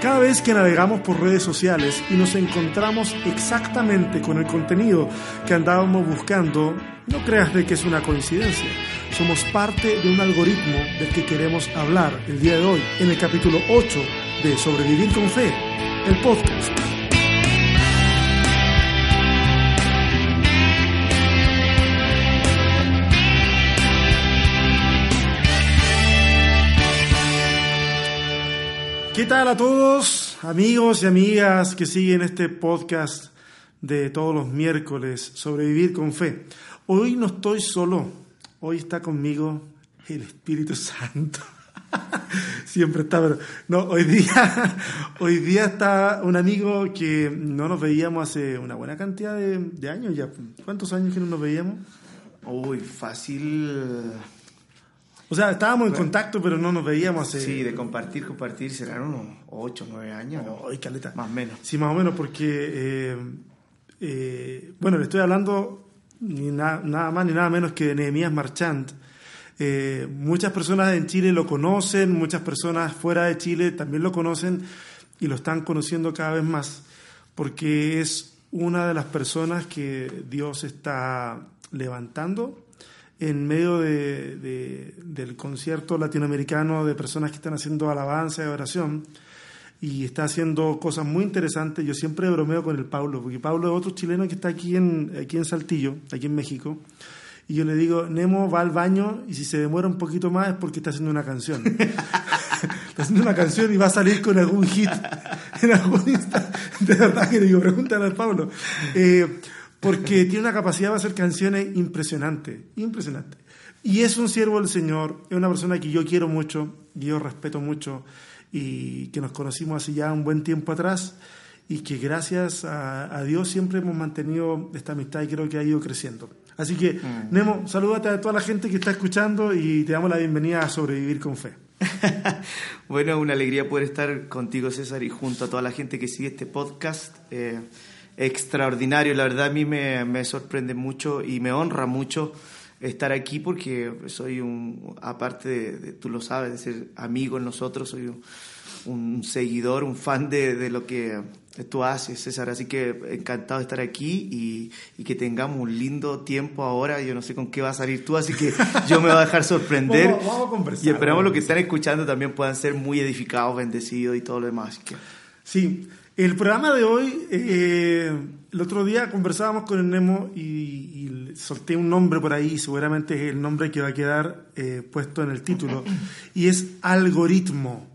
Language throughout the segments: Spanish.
Cada vez que navegamos por redes sociales y nos encontramos exactamente con el contenido que andábamos buscando, no creas de que es una coincidencia. Somos parte de un algoritmo del que queremos hablar el día de hoy, en el capítulo 8 de Sobrevivir con Fe, el podcast. ¿Qué tal a todos, amigos y amigas que siguen este podcast de todos los miércoles, Sobrevivir con Fe? Hoy no estoy solo, hoy está conmigo el Espíritu Santo. Siempre está, pero no, hoy día, hoy día está un amigo que no nos veíamos hace una buena cantidad de, de años ya. ¿Cuántos años que no nos veíamos? Uy, fácil. O sea, estábamos en contacto, pero no nos veíamos hace... Sí, de compartir, compartir, serán unos 8, 9 años. ¿no? Ay, caleta. Más o menos. Sí, más o menos, porque, eh, eh, bueno, le estoy hablando ni na- nada más ni nada menos que de Nehemías Marchand. Eh, muchas personas en Chile lo conocen, muchas personas fuera de Chile también lo conocen y lo están conociendo cada vez más, porque es una de las personas que Dios está levantando en medio de- de- del concierto latinoamericano de personas que están haciendo alabanza y oración y está haciendo cosas muy interesantes. Yo siempre bromeo con el Pablo, porque Pablo es otro chileno que está aquí en, aquí en Saltillo, aquí en México. Y yo le digo, Nemo va al baño y si se demora un poquito más es porque está haciendo una canción. está haciendo una canción y va a salir con algún hit en algún instante. De verdad que le digo, pregúntale al Pablo. Eh, porque tiene una capacidad de hacer canciones impresionante, impresionante. Y es un siervo del Señor, es una persona que yo quiero mucho, yo respeto mucho y que nos conocimos hace ya un buen tiempo atrás y que gracias a, a Dios siempre hemos mantenido esta amistad y creo que ha ido creciendo. Así que, Nemo, salúdate a toda la gente que está escuchando y te damos la bienvenida a Sobrevivir con Fe. bueno, una alegría poder estar contigo, César, y junto a toda la gente que sigue este podcast. Eh, extraordinario, la verdad a mí me, me sorprende mucho y me honra mucho estar aquí porque soy un, aparte de, de- tú lo sabes, de ser amigo en nosotros, soy un, un seguidor, un fan de, de lo que tú haces, César. Así que encantado de estar aquí y, y que tengamos un lindo tiempo ahora. Yo no sé con qué va a salir tú, así que yo me voy a dejar sorprender. Vamos- vamos a conversar, y esperamos vamos a lo que están escuchando también puedan ser muy edificados, bendecidos y todo lo demás. Que, Sí, el programa de hoy, eh, el otro día conversábamos con el Nemo y, y solté un nombre por ahí, seguramente es el nombre que va a quedar eh, puesto en el título, y es algoritmo.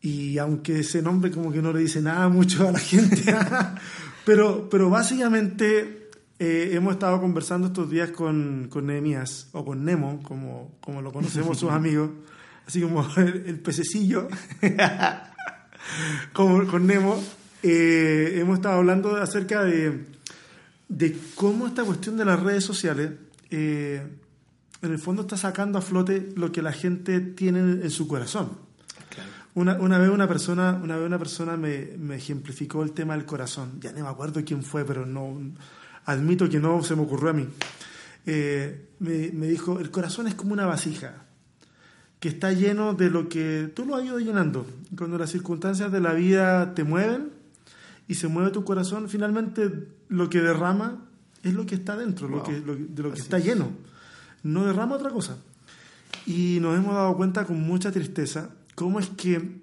Y aunque ese nombre como que no le dice nada mucho a la gente, pero, pero básicamente eh, hemos estado conversando estos días con, con Nehemías, o con Nemo, como, como lo conocemos sus amigos, así como el, el pececillo con, con Nemo, eh, hemos estado hablando acerca de, de cómo esta cuestión de las redes sociales, eh, en el fondo está sacando a flote lo que la gente tiene en su corazón. Una, una vez una persona, una vez una persona me, me ejemplificó el tema del corazón. Ya no me acuerdo quién fue, pero no admito que no se me ocurrió a mí. Eh, me, me dijo, el corazón es como una vasija que está lleno de lo que tú lo has ido llenando. Cuando las circunstancias de la vida te mueven y se mueve tu corazón, finalmente lo que derrama es lo que está dentro, lo que, lo de lo que Así está es. lleno. No derrama otra cosa. Y nos hemos dado cuenta con mucha tristeza cómo es que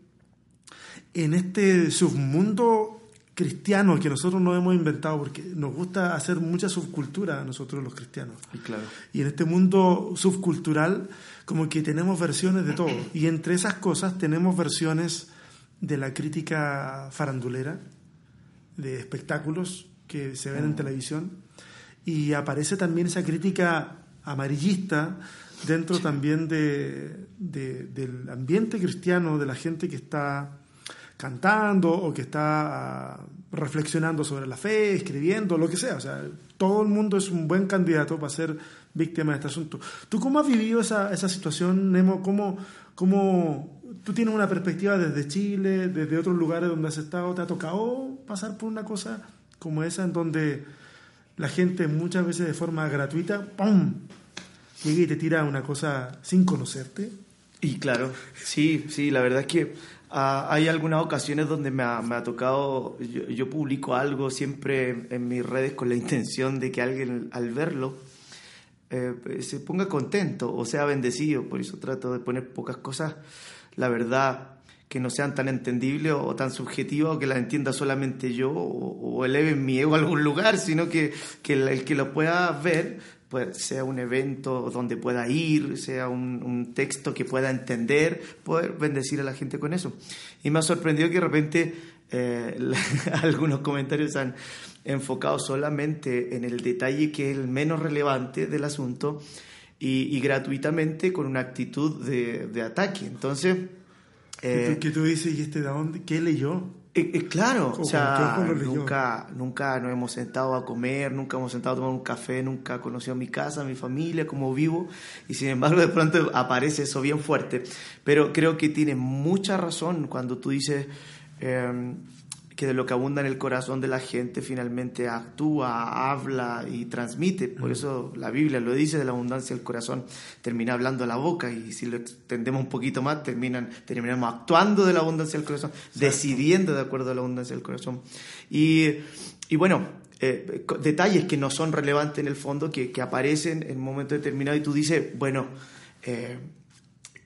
en este submundo cristiano que nosotros nos hemos inventado, porque nos gusta hacer mucha subcultura a nosotros los cristianos, y claro. y en este mundo subcultural, como que tenemos versiones de todo. Y entre esas cosas tenemos versiones de la crítica farandulera, de espectáculos que se ven en televisión. Y aparece también esa crítica amarillista dentro también de, de- del ambiente cristiano, de la gente que está cantando o que está ah, reflexionando sobre la fe, escribiendo, lo que sea. O sea, todo el mundo es un buen candidato para ser víctima de este asunto. ¿Tú cómo has vivido esa, esa situación, Nemo? ¿Cómo, cómo tú tienes una perspectiva desde Chile, desde otros lugares donde has estado? ¿Te ha tocado pasar por una cosa como esa en donde la gente muchas veces de forma gratuita, ¡pum!, llega y te tira una cosa sin conocerte? Y claro, sí, sí, la verdad es que Ah, hay algunas ocasiones donde me ha, me ha tocado, yo, yo, publico algo siempre en mis redes con la intención de que alguien al verlo eh, se ponga contento o sea bendecido, por eso trato de poner pocas cosas, la verdad, que no sean tan entendibles o tan subjetivas o que las entienda solamente yo o, o eleven mi ego a algún lugar, sino que, que el, que lo pueda ver pues, sea un evento donde pueda ir, sea un, un, texto que pueda entender, poder bendecir a la gente con eso. Y me ha sorprendido que de repente eh, algunos comentarios han enfocado solamente en el detalle que es el menos relevante del asunto y, y gratuitamente con una actitud de, de ataque. Entonces... Eh, ¿Qué tú dices? ¿Y este de dónde? ¿Qué leyó? Eh, eh, claro, o sea, nunca, nunca nos hemos sentado a comer, nunca hemos sentado a tomar un café, nunca ha conocido mi casa, mi familia, cómo vivo, y sin embargo de pronto aparece eso bien fuerte. Pero creo que tiene mucha razón cuando tú dices eh, que de lo que abunda en el corazón de la gente finalmente actúa, habla y transmite. Por eso la Biblia lo dice, de la abundancia del corazón termina hablando la boca y si lo extendemos un poquito más, terminan, terminamos actuando de la abundancia del corazón, decidiendo de acuerdo a la abundancia del corazón. Y, y bueno, eh, detalles que no son relevantes en el fondo, que, que aparecen en un momento determinado y tú dices, bueno, eh,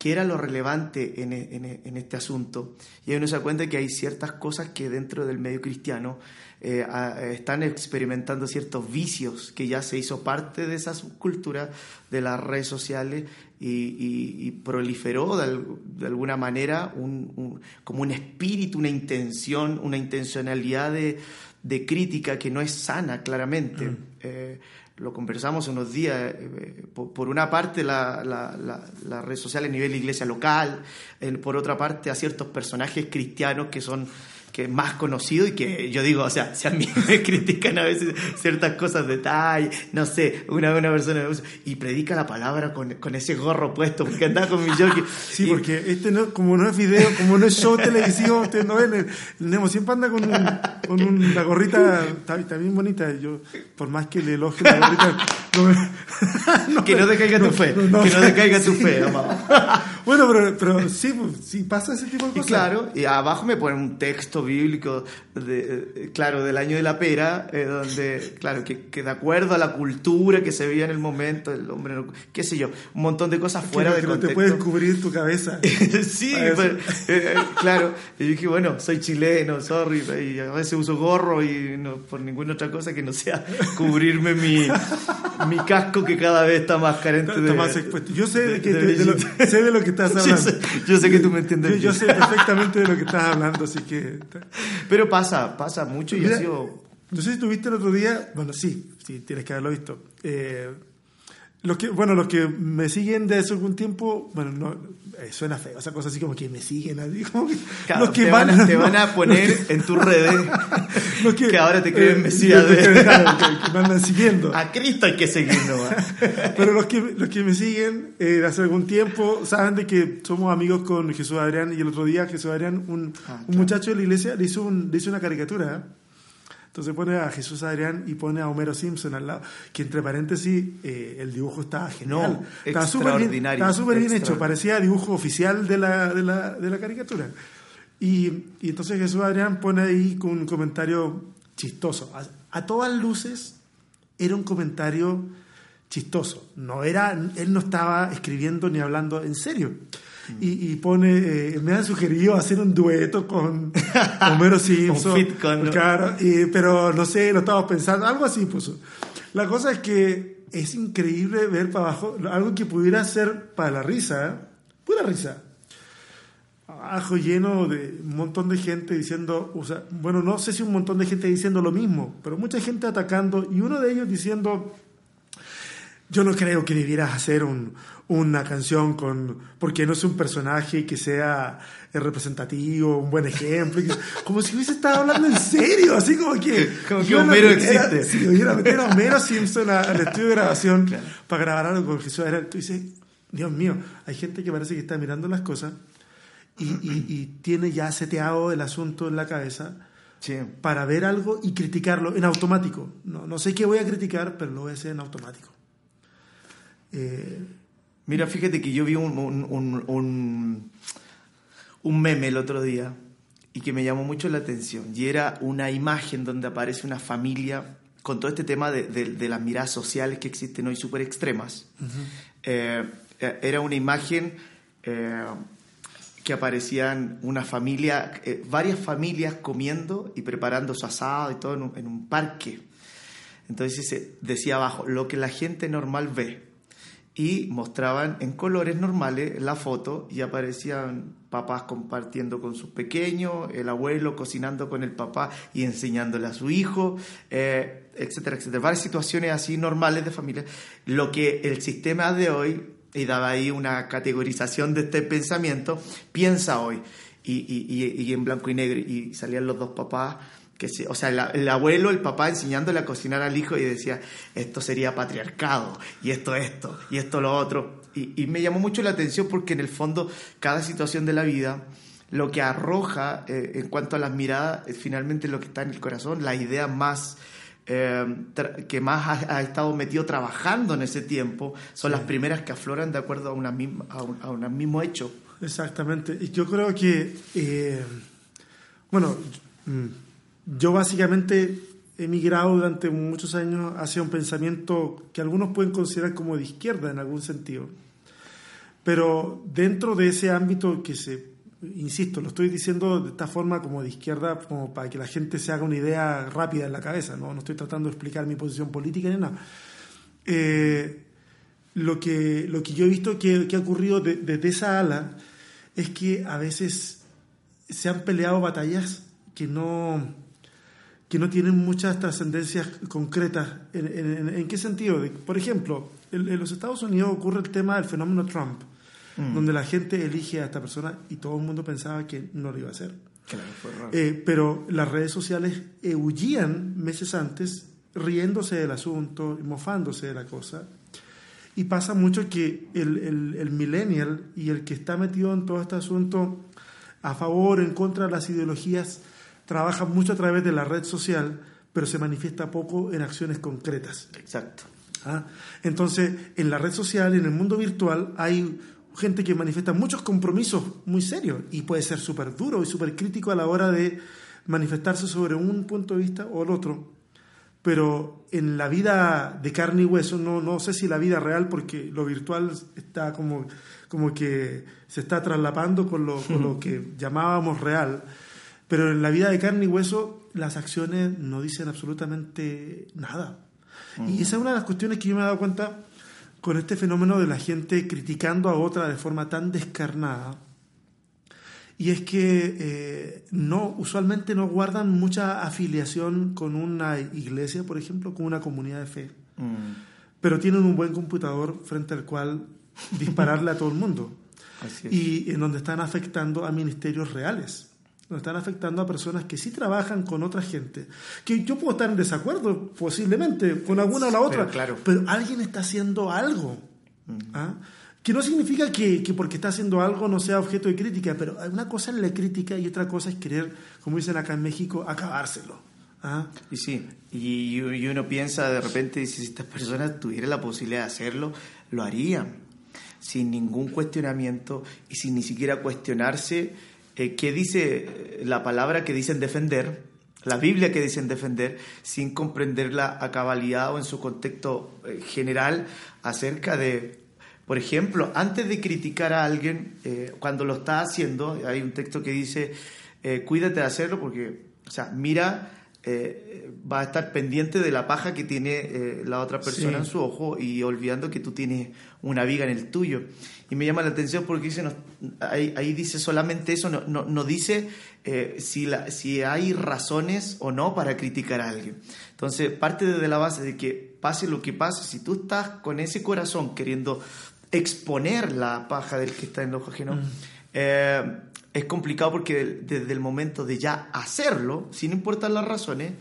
qué era lo relevante en, en, en, este asunto. Y ahí uno se da cuenta que hay ciertas cosas que dentro del medio cristiano eh, a, están experimentando ciertos vicios, que ya se hizo parte de esa subcultura de las redes sociales y, y, y proliferó de, de, alguna manera un, un, como un espíritu, una intención, una intencionalidad de, de crítica que no es sana, claramente. Mm. Eh, lo conversamos unos días, eh, por, por, una parte la, la, la, la, red social a nivel iglesia local, eh, por otra parte a ciertos personajes cristianos que son que más conocido y que yo digo, o sea, si a mí me critican a veces ciertas cosas, detalles, no sé, una, una persona y predica la palabra con, con ese gorro puesto porque anda con mi jockey. Sí, y, porque este no, como no es video, como no es show televisivo, usted no ven, Nemo siempre anda con, un, con una gorrita, está, está, bien bonita, yo, por más que le elogio la gorrita, no, no, que no decaiga tu fe, que no decaiga tu fe, Bueno, pero, pero sí, sí pasa ese tipo de cosas. Y claro, y abajo me ponen un texto bíblico, de, eh, claro, del año de la pera, eh, donde, claro, que, que, de acuerdo a la cultura que se veía en el momento, el hombre, no, qué sé yo, un montón de cosas fuera que, de que contexto. te puedes cubrir tu cabeza. sí, pero, eh, claro. Y dije, bueno, soy chileno, sorry, y a veces uso gorro y no por ninguna otra cosa que no sea cubrirme mi, mi casco que cada vez está más carente está de... más expuesto. Yo sé de, que, de, de, lo, sé de lo que estás hablando. Yo sé, yo sé que tú me entiendes. Yo, yo sé perfectamente de lo que estás hablando, así que... Pero pasa, pasa mucho y Mira, ha sido... No sé si tuviste el otro día, bueno, sí, sí, tienes que haberlo visto. Eh, los que, bueno, los que me siguen de hace algún tiempo, bueno, no, eh, suena feo, esa cosa así como que me siguen, así como que, claro, los que te, van, van a, te van a poner que, en tus redes los que, que, ahora te creen eh, Mesías. De... Que, me andan siguiendo. A Cristo hay que seguirlo. Pero los que, los que me siguen eh, hace algún tiempo saben de que somos amigos con Jesús Adrián y el otro día Jesús Adrián, un, ah, claro. un muchacho de la iglesia, le hizo, un, le hizo una caricatura. Entonces pone a Jesús Adrián y pone a Homero Simpson al lado, que entre paréntesis eh, el dibujo estaba genial. No, estaba súper bien, estaba super bien hecho, parecía dibujo oficial de la, de la, de la caricatura. Y, y, entonces Jesús Adrián pone ahí un comentario chistoso. A, a, todas luces era un comentario chistoso. No era, él no estaba escribiendo ni hablando en serio. Y, y, pone, eh, me han sugerido hacer un dueto con Homero Simpson. un fit con, claro, y, pero no sé, lo estaba pensando, algo así puso. La cosa es que es increíble ver para abajo algo que pudiera ser para la risa, ¿eh? pura risa. Abajo lleno de un montón de gente diciendo, o sea, bueno, no sé si un montón de gente diciendo lo mismo, pero mucha gente atacando y uno de ellos diciendo, yo no creo que debieras hacer un, una canción con porque no es un personaje que sea representativo, un buen ejemplo, como si hubiese estado hablando en serio, así como que, como que Homero existe. Si hubiera meter a Homero Simpson al estudio de grabación claro. para grabar algo con Jesús, tú dices, Dios mío, hay gente que parece que está mirando las cosas y, y, y tiene ya seteado el asunto en la cabeza. Sí. para ver algo y criticarlo en automático. No, no sé qué voy a criticar, pero lo voy a hacer en automático. Eh, Mira, fíjate que yo vi un, un, un, un meme el otro día y que me llamó mucho la atención. Y era una imagen donde aparece una familia con todo este tema de, de, las miradas sociales que existen hoy súper extremas. Eh, eh, era una imagen eh, que aparecían una familia, varias familias comiendo y preparando su asado y todo en un, en un parque. Entonces decía abajo, lo que la gente normal ve y mostraban en colores normales la foto y aparecían papás compartiendo con sus pequeños, el abuelo cocinando con el papá y enseñándole a su hijo, eh, etcétera, etcétera. Varias situaciones así normales de familia. Lo que el sistema de hoy, y daba ahí una categorización de este pensamiento, piensa hoy. Y, y, y en blanco y negro, y salían los dos papás que o sea, el, abuelo, el papá enseñándole a cocinar al hijo y decía, esto sería patriarcado, y esto, esto, y esto, lo otro. Y, me llamó mucho la atención porque en el fondo cada situación de la vida lo que arroja eh, en cuanto a las miradas es finalmente lo que está en el corazón, la idea más... Eh, que más ha, estado metido trabajando en ese tiempo son las primeras que afloran de acuerdo a, una misma, a, un, mismo hecho. Exactamente. Y yo creo que, eh, bueno, mm, yo básicamente he migrado durante muchos años hacia un pensamiento que algunos pueden considerar como de izquierda en algún sentido. Pero dentro de ese ámbito que se, insisto, lo estoy diciendo de esta forma como de izquierda, como para que la gente se haga una idea rápida en la cabeza, no, no estoy tratando de explicar mi posición política ni nada. Eh, lo, que, lo que yo he visto que, que ha ocurrido desde esa ala es que a veces se han peleado batallas que no, que no tienen muchas trascendencias concretas. ¿En, qué sentido? Por ejemplo, en, los Estados Unidos ocurre el tema del fenómeno Trump, mm. donde la gente elige a esta persona y todo el mundo pensaba que no lo iba a hacer. Eh, pero las redes sociales huían meses antes riéndose del asunto, mofándose de la cosa. Y pasa mucho que el, el, el millennial y el que está metido en todo este asunto a favor o en contra de las ideologías trabaja mucho a través de la red social, pero se manifiesta poco en acciones concretas. Exacto. ¿Ah? Entonces, en la red social, en el mundo virtual, hay gente que manifiesta muchos compromisos muy serios y puede ser súper duro y súper crítico a la hora de manifestarse sobre un punto de vista o el otro. Pero en la vida de carne y hueso, no, no sé si la vida real, porque lo virtual está como, como que se está traslapando con lo, con lo que llamábamos real pero en la vida de carne y hueso, las acciones no dicen absolutamente nada. Y esa es una de las cuestiones que yo me he dado cuenta con este fenómeno de la gente criticando a otra de forma tan descarnada. Y es que eh, no, usualmente no guardan mucha afiliación con una iglesia, por ejemplo, con una comunidad de fe. Mm. Pero tienen un buen computador frente al cual dispararle a todo el mundo. Y en donde están afectando a ministerios reales nos están afectando a personas que sí trabajan con otra gente. Que yo puedo estar en desacuerdo, posiblemente, con alguna o la otra, pero, alguien está haciendo algo. ¿ah? Que no significa que, que, porque está haciendo algo no sea objeto de crítica, pero una cosa es la crítica y otra cosa es querer, como dicen acá en México, acabárselo. ¿ah? Y sí, y, y, uno piensa de repente, si estas personas tuvieran la posibilidad de hacerlo, lo harían, sin ningún cuestionamiento y sin ni siquiera cuestionarse eh, qué dice la palabra que dicen defender, la Biblia que dicen defender, sin comprenderla a cabalidad o en su contexto eh, general acerca de, por ejemplo, antes de criticar a alguien, eh, cuando lo está haciendo, hay un texto que dice, cuídate de hacerlo porque, o sea, mira eh, va a estar pendiente de la paja que tiene eh, la otra persona en su ojo y olvidando que tú tienes una viga en el tuyo. Y me llama la atención porque dice, ahí, dice solamente eso, no, no, dice eh, si, la, si hay razones o no para criticar a alguien. Entonces, parte de la base de que pase lo que pase, si tú estás con ese corazón queriendo exponer la paja del que está en ojo ajeno, mm es complicado porque desde el momento de ya hacerlo, sin importar las razones,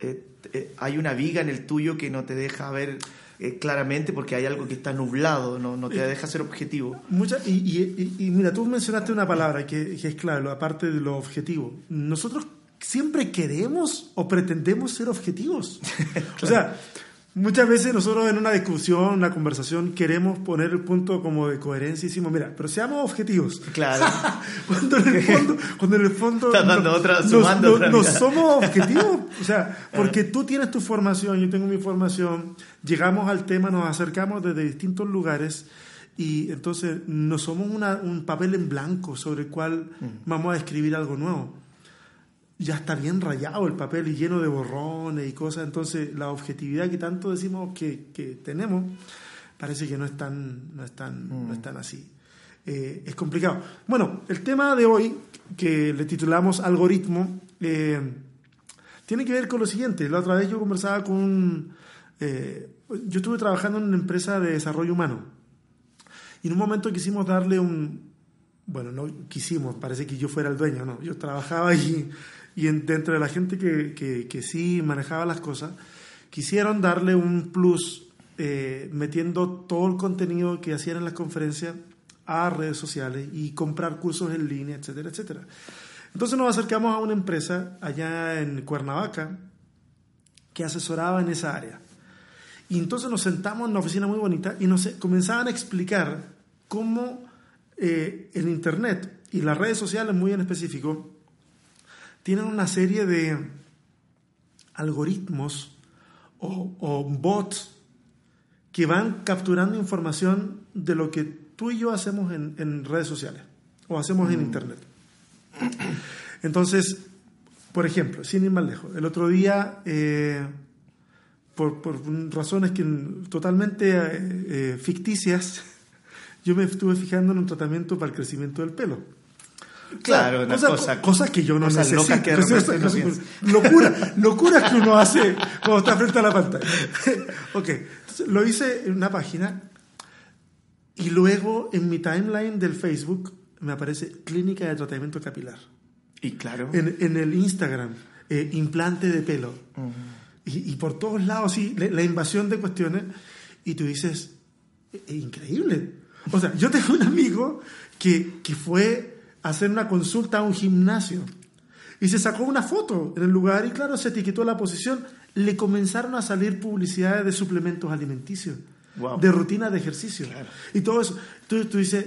eh, eh, hay una viga en el tuyo que no te deja ver eh, claramente porque hay algo que está nublado, no, no te deja ser objetivo. Mucha, y, y, mira, tú mencionaste una palabra que, que es clave, aparte de lo objetivo. Nosotros siempre queremos o pretendemos ser objetivos. O sea, Muchas veces nosotros en una discusión, una conversación, queremos poner el punto como de coherencia y decimos, mira, pero seamos objetivos. Claro. cuando en el fondo, cuando en el fondo Estás dando no, otra- sumando otra somos objetivos. O sea, porque tú tienes tu formación, yo tengo mi formación, llegamos al tema, nos acercamos desde distintos lugares y entonces no somos una- un papel en blanco sobre el cual Mm. vamos a escribir algo nuevo ya está bien rayado el papel y lleno de borrones y cosas, entonces la objetividad que tanto decimos que, que tenemos parece que no es tan, no es tan, no es tan así. Eh, es complicado. Bueno, el tema de hoy, que le titulamos algoritmo, eh, tiene que ver con lo siguiente. La otra vez yo conversaba con... un, eh, yo estuve trabajando en una empresa de desarrollo humano y en un momento quisimos darle un, bueno, no quisimos, parece que yo fuera el dueño, no, yo trabajaba ahí y en- dentro de la gente que, que, sí manejaba las cosas, quisieron darle un plus eh, metiendo todo el contenido que hacían en las conferencias a redes sociales y comprar cursos en línea, etcétera, etcétera. Entonces nos acercamos a una empresa allá en Cuernavaca que asesoraba en esa área. Y entonces nos sentamos en una oficina muy bonita y nos comenzaban a explicar cómo eh, el Internet y las redes sociales muy en específico tienen una serie de algoritmos o, o bots que van capturando información de lo que tú y yo hacemos en, en redes sociales o hacemos en Internet. Entonces, por ejemplo, sin ir más lejos, el otro día, eh, por, por razones que totalmente eh, eh, ficticias, yo me estuve fijando en un tratamiento para el crecimiento del pelo. Claro, una cosas, cosa- cosas que yo no necesito. locas que repente no locura, locuras que uno hace cuando está frente a la pantalla. ok, entonces, lo hice en una página y luego en mi timeline del Facebook me aparece clínica de tratamiento capilar. Y claro. En, en el Instagram, eh, implante de pelo. y, y por todos lados, sí, la, la invasión de cuestiones. Y tú dices, "Es increíble. O sea, yo tengo un amigo que, que fue hacer una consulta a un gimnasio y se sacó una foto en el lugar y claro, se etiquetó la posición. Le comenzaron a salir publicidades de suplementos alimenticios, Wow. de rutinas de ejercicio. Y todo eso. Tú, tú dices,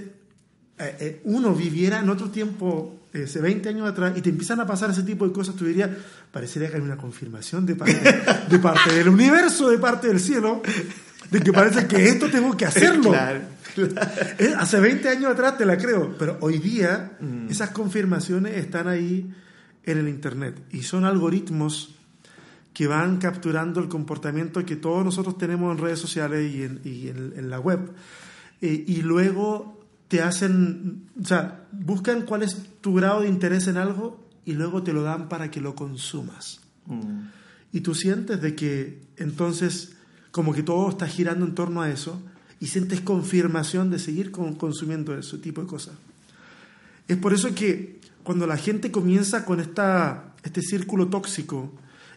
eh, eh, uno viviera en otro tiempo, eh, hace 20 años atrás, y te empiezan a pasar ese tipo de cosas, tú dirías, parecería que hay una confirmación de parte, de parte del universo, de parte del cielo, de que parece que esto tengo que hacerlo. Claro. Hace 20 años atrás te la creo, pero hoy día esas confirmaciones están ahí en el Internet y son algoritmos que van capturando el comportamiento que todos nosotros tenemos en redes sociales y en, y en- en la web. Eh, y luego te hacen, o sea, buscan cuál es tu grado de interés en algo y luego te lo dan para que lo consumas. Mm. Y tú sientes de que entonces como que todo está girando en torno a eso y sientes confirmación de seguir con- consumiendo ese tipo de cosas. Es por eso que cuando la gente comienza con esta, este círculo tóxico,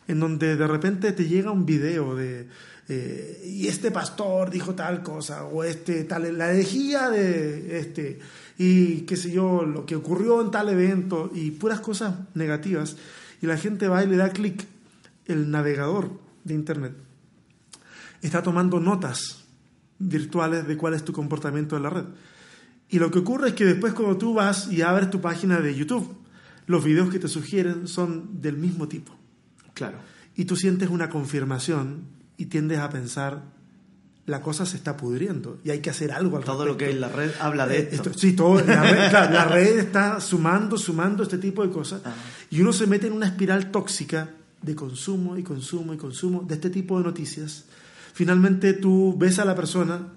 en donde de repente te llega un video de, eh, y este pastor dijo tal cosa, o este, tal, la herejía de este, y qué sé yo, lo que ocurrió en tal evento, y puras cosas negativas, y la gente va y le da clic, el navegador de Internet está tomando notas virtuales de cuál es tu comportamiento en la red. Y lo que ocurre es que después cuando tú vas y abres tu página de YouTube, los videos que te sugieren son del mismo tipo. Claro. Y tú sientes una confirmación y tiendes a pensar, la cosa se está pudriendo y hay que hacer algo al Todo lo que respecto. es la red habla de Eh, esto. sí, todo, la, red, claro, la red está sumando, sumando este tipo de cosas Ajá. y uno se mete en una espiral tóxica de consumo y consumo y consumo de este tipo de noticias. Finalmente tú ves a la persona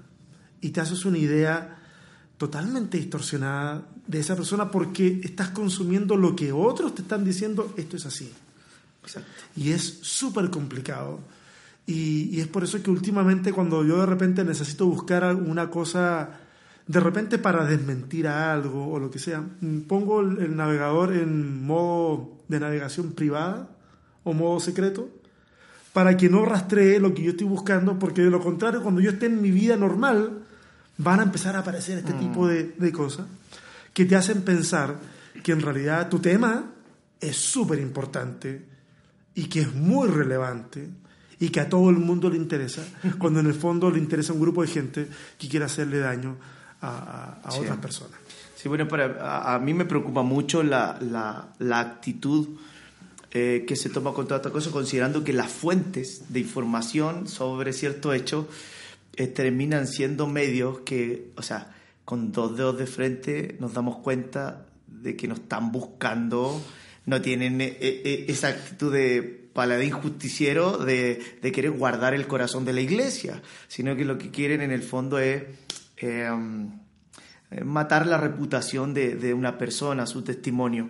y te haces una idea totalmente distorsionada de esa persona porque estás consumiendo lo que otros te están diciendo, esto es así. Y es súper complicado. Y, es por eso que últimamente cuando yo de repente necesito buscar alguna cosa, de repente para desmentir algo o lo que sea, mm, pongo el navegador en modo de navegación privada o modo secreto para que no rastree lo que yo estoy buscando, porque de lo contrario, cuando yo esté en mi vida normal, van a empezar a aparecer este tipo de, de cosas que te hacen pensar que en realidad tu tema es súper importante y que es muy relevante y que a todo el mundo le interesa, cuando en el fondo le interesa un grupo de gente que quiere hacerle daño a, otras personas. Sí, bueno, para, a, mí me preocupa mucho la, la, actitud eh, que se toma con toda esta cosa, considerando que las fuentes de información sobre cierto hecho eh, terminan siendo medios que, o sea, con dos dedos de frente nos damos cuenta de que nos están buscando, no tienen eh, esa actitud de paladín justiciero de, de, querer guardar el corazón de la iglesia, sino que lo que quieren en el fondo es em, matar la reputación de, de, una persona, su testimonio.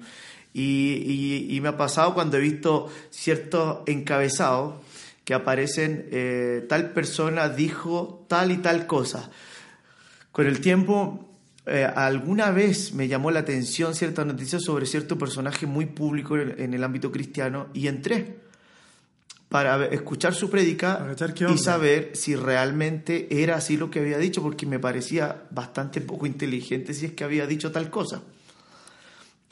Y, y, me ha pasado cuando he visto ciertos encabezados que aparecen, eh, tal persona dijo tal y tal cosa. Con el tiempo eh, alguna vez me llamó la atención cierta noticia sobre cierto personaje muy público en el ámbito cristiano y entré para escuchar su prédica y saber si realmente era así lo que había dicho, porque me parecía bastante poco inteligente si es que había dicho tal cosa.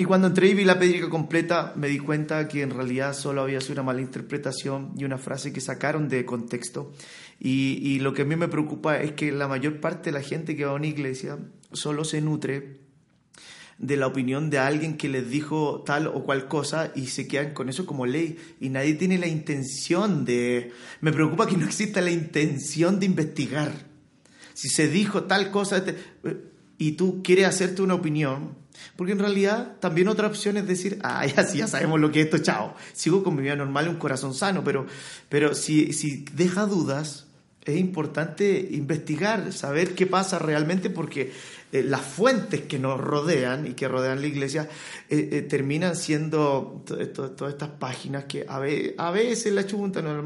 Y cuando entré y vi la prédica completa, me di cuenta que en realidad solo había sido una mala interpretación y una frase que sacaron de contexto. Y, y lo que a mí me preocupa es que la mayor parte de la gente que va a una iglesia solo se nutre de la opinión de alguien que les dijo tal o cual cosa y se quedan con eso como ley y nadie tiene la intención de... Me preocupa que no exista la intención de investigar. Si se dijo tal cosa este, y tú quieres hacerte una opinión, porque en realidad también otra opción es decir, ah, ya, ya sabemos lo que es esto, chao, sigo con mi vida normal un corazón sano, pero, pero si, si deja dudas, es importante investigar, saber qué pasa realmente, porque eh, las fuentes que nos rodean y que rodean la iglesia eh, eh, terminan siendo todas estas páginas que a, a veces la chuntan, la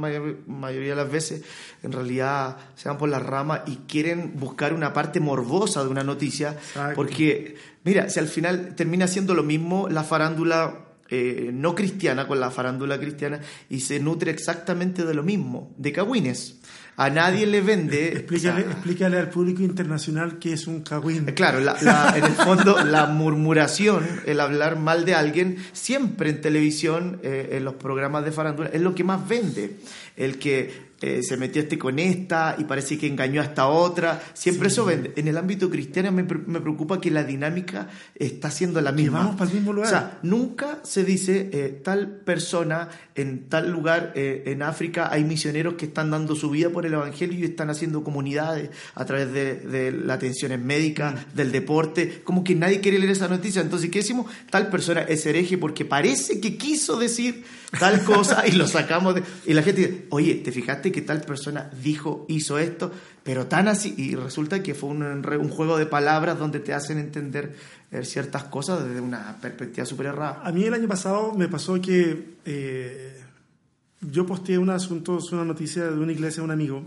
mayoría de las veces en realidad se van por las ramas y quieren buscar una parte morbosa de una noticia, porque mira, si al final termina siendo lo mismo la farándula no cristiana con la farándula cristiana y se nutre exactamente de lo mismo, de cagüines a nadie le vende. Explícale, al público internacional que es un cagüín. Claro, en el fondo, la murmuración, el hablar mal de alguien, siempre en televisión, eh, en los programas de farándula, es lo que más vende. El que eh, se metió este con esta y parece que engañó a esta otra. Siempre eso vende. En el ámbito cristiano me, me, preocupa que la dinámica está siendo la misma. vamos para el mismo lugar. O sea, nunca se dice eh, tal persona en tal lugar eh, en África hay misioneros que están dando su vida por el Evangelio y están haciendo comunidades a través de, de la atención médica, mm. del deporte. Como que nadie quiere leer esa noticia. Entonces, ¿qué decimos? Tal persona es hereje porque parece que quiso decir tal cosa y lo sacamos de... Y la gente dice, oye, ¿te fijaste que tal persona dijo, hizo esto? Pero tan así, y resulta que fue un, un juego de palabras donde te hacen entender eh, ciertas cosas desde una perspectiva súper errada. A mí el año pasado me pasó que eh, yo posteé un asunto, una noticia de una iglesia de un amigo,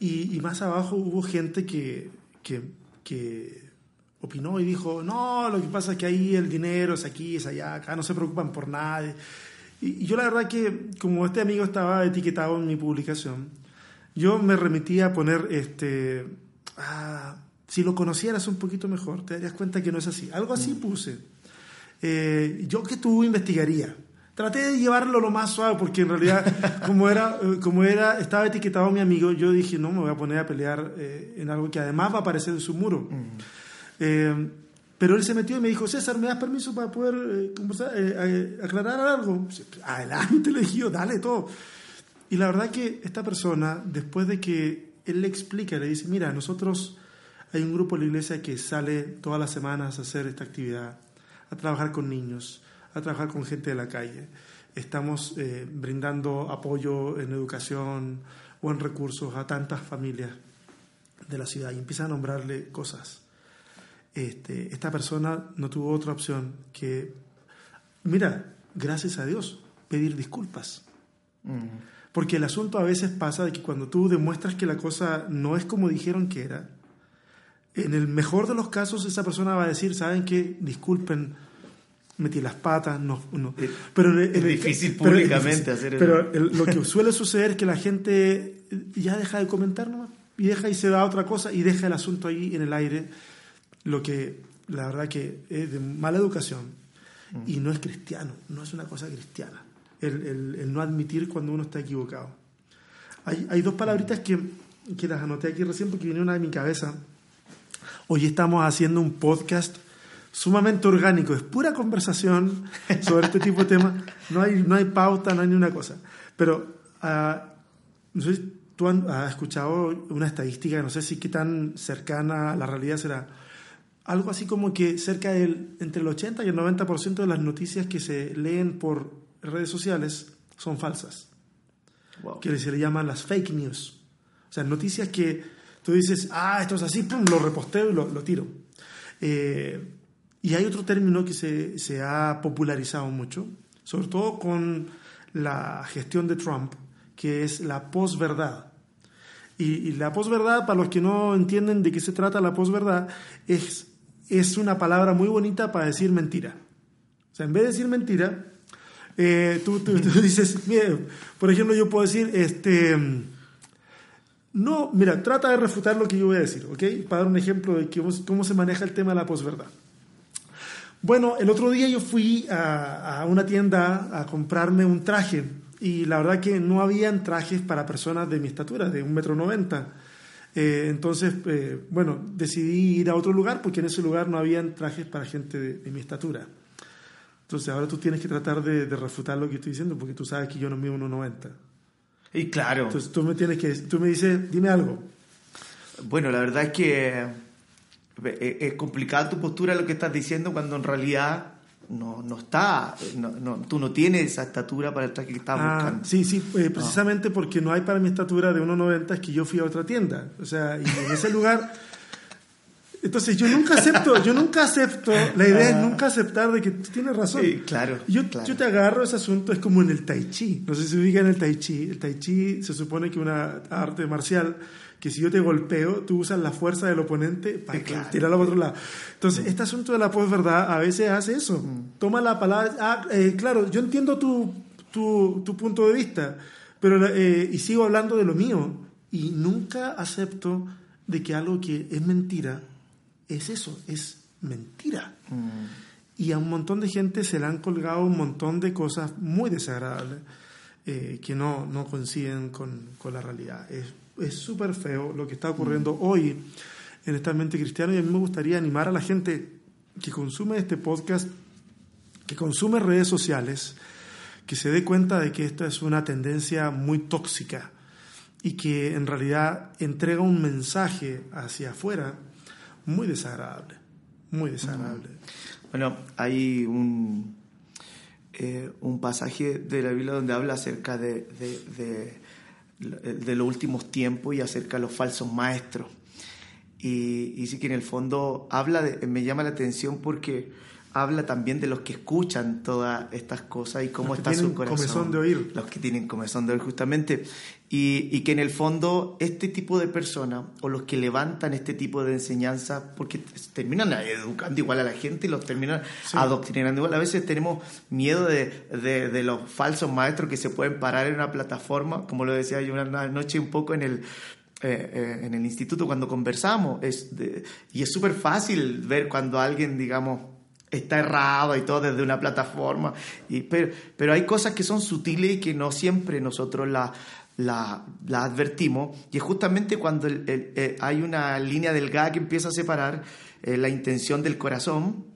y, más abajo hubo gente que, que, que opinó y dijo, no, lo que pasa es que ahí el dinero es aquí, es allá, acá no se preocupan por nada. Y, yo la verdad que como este amigo estaba etiquetado en mi publicación, yo me remitía a poner, este, ah, si lo conocieras un poquito mejor, te darías cuenta que no es así. Algo así mm. puse. Eh, yo que tú investigaría. Traté de llevarlo lo más suave porque en realidad, como era, eh, como era, estaba etiquetado mi amigo, yo dije, no me voy a poner a pelear eh, en algo que además va a aparecer en su muro. Mm. Pero él se metió y me dijo, César, ¿me das permiso para poder eh, eh, eh, aclarar algo? Adelante, le dije dale todo. Y la verdad que esta persona, después de que él le explica, le dice, mira, nosotros hay un grupo en la iglesia que sale todas las semanas a hacer esta actividad, a trabajar con niños, a trabajar con gente de la calle. Estamos brindando apoyo en educación o en recursos a tantas familias de la ciudad y empieza a nombrarle cosas este, esta persona no tuvo otra opción que, mira, gracias a Dios, pedir disculpas. Porque el asunto a veces pasa de que cuando tú demuestras que la cosa no es como dijeron que era, en el mejor de los casos esa persona va a decir, ¿saben qué? Disculpen, metí las patas, no, no. Pero es difícil públicamente hacer eso. Pero lo que suele suceder es que la gente ya deja de comentar nomás y deja y se da a otra cosa y deja el asunto ahí en el aire lo que la verdad que es de mala educación y no es cristiano, no es una cosa cristiana, el, el, no admitir cuando uno está equivocado. Hay, hay dos palabritas que, que las anoté aquí recién porque una de mi cabeza. Hoy estamos haciendo un podcast sumamente orgánico, es pura conversación sobre este tipo de temas, no hay, no hay pauta, no hay ni una cosa. Pero, uh, tú has escuchado una estadística, no sé si qué tan cercana a la realidad será, algo así como que cerca del, entre el 80 y el 90% de las noticias que se leen por redes sociales son falsas. Wow. Que se le llaman las fake news. O sea, noticias que tú dices, ah, esto es así, pum, lo reposteo y lo, lo tiro. Eh, y hay otro término que se, se, ha popularizado mucho, sobre todo con la gestión de Trump, que es la posverdad. Y, y la posverdad, para los que no entienden de qué se trata la posverdad, es, es una palabra muy bonita para decir mentira. O sea, en vez de decir mentira, eh, tú, tú, tú, dices, mira, por ejemplo, yo puedo decir, este, no, mira, trata de refutar lo que yo voy a decir, ¿ok? Para dar un ejemplo de cómo, cómo se maneja el tema de la posverdad. Bueno, el otro día yo fui a, a, una tienda a comprarme un traje y la verdad que no habían trajes para personas de mi estatura, de un metro noventa. Eh, entonces, eh, bueno, decidí ir a otro lugar porque en ese lugar no habían trajes para gente de, de mi estatura. Entonces ahora tú tienes que tratar de, de, refutar lo que estoy diciendo porque tú sabes que yo no mido 1,90. Y claro. Entonces tú me tienes que, tú me dices, dime algo. Bueno, la verdad es que es complicada tu postura lo que estás diciendo cuando en realidad no, no está, no, no, tú no tienes esa estatura para el traje que estás ah, buscando. Sí, sí, eh, precisamente porque no hay para mi estatura de 1,90 es que yo fui a otra tienda. O sea, y en ese lugar... Entonces yo nunca acepto, yo nunca acepto, la idea es nunca aceptar de que tú tienes razón. Sí, claro, yo, claro. yo te agarro ese asunto, es como en el tai chi, no sé si se ubica en el tai chi, el tai chi se supone que una arte marcial que si yo te golpeo, tú usas la fuerza del oponente para sí, claro. tirarlo para otro lado. Entonces, este asunto de la posverdad a veces hace eso. Toma la palabra, ah, eh, claro, yo entiendo tu, tu, tu, punto de vista, pero, eh, y sigo hablando de lo mío, y nunca acepto de que algo que es mentira es eso, es mentira. Mm. Y a un montón de gente se le han colgado un montón de cosas muy desagradables eh, que no, no coinciden con, con la realidad. Es es súper feo lo que está ocurriendo mm. hoy en esta mente cristiana y a mí me gustaría animar a la gente que consume este podcast, que consume redes sociales, que se dé cuenta de que esta es una tendencia muy tóxica y que en realidad entrega un mensaje hacia afuera muy desagradable, muy desagradable. Mm. Bueno, hay un, eh, un pasaje de la Biblia donde habla acerca de, de, de de los últimos tiempos y acerca de los falsos maestros. Y, y sí que en el fondo habla de, me llama la atención porque habla también de los que escuchan todas estas cosas y cómo está su corazón. Comezón de oír. Los que tienen comezón de oír, justamente. Y, y, que en el fondo este tipo de personas o los que levantan este tipo de enseñanza, porque terminan educando igual a la gente y los terminan sí. adoctrinando igual. A veces tenemos miedo de, de, de, los falsos maestros que se pueden parar en una plataforma, como lo decía yo una noche un poco en el eh, eh, en el instituto cuando conversamos. Es de, y es súper fácil ver cuando alguien, digamos, está errado y todo desde una plataforma. Y, pero, pero hay cosas que son sutiles y que no siempre nosotros las la, la advertimos. Y es justamente cuando el, el, el, hay una línea delgada que empieza a separar eh, la intención del corazón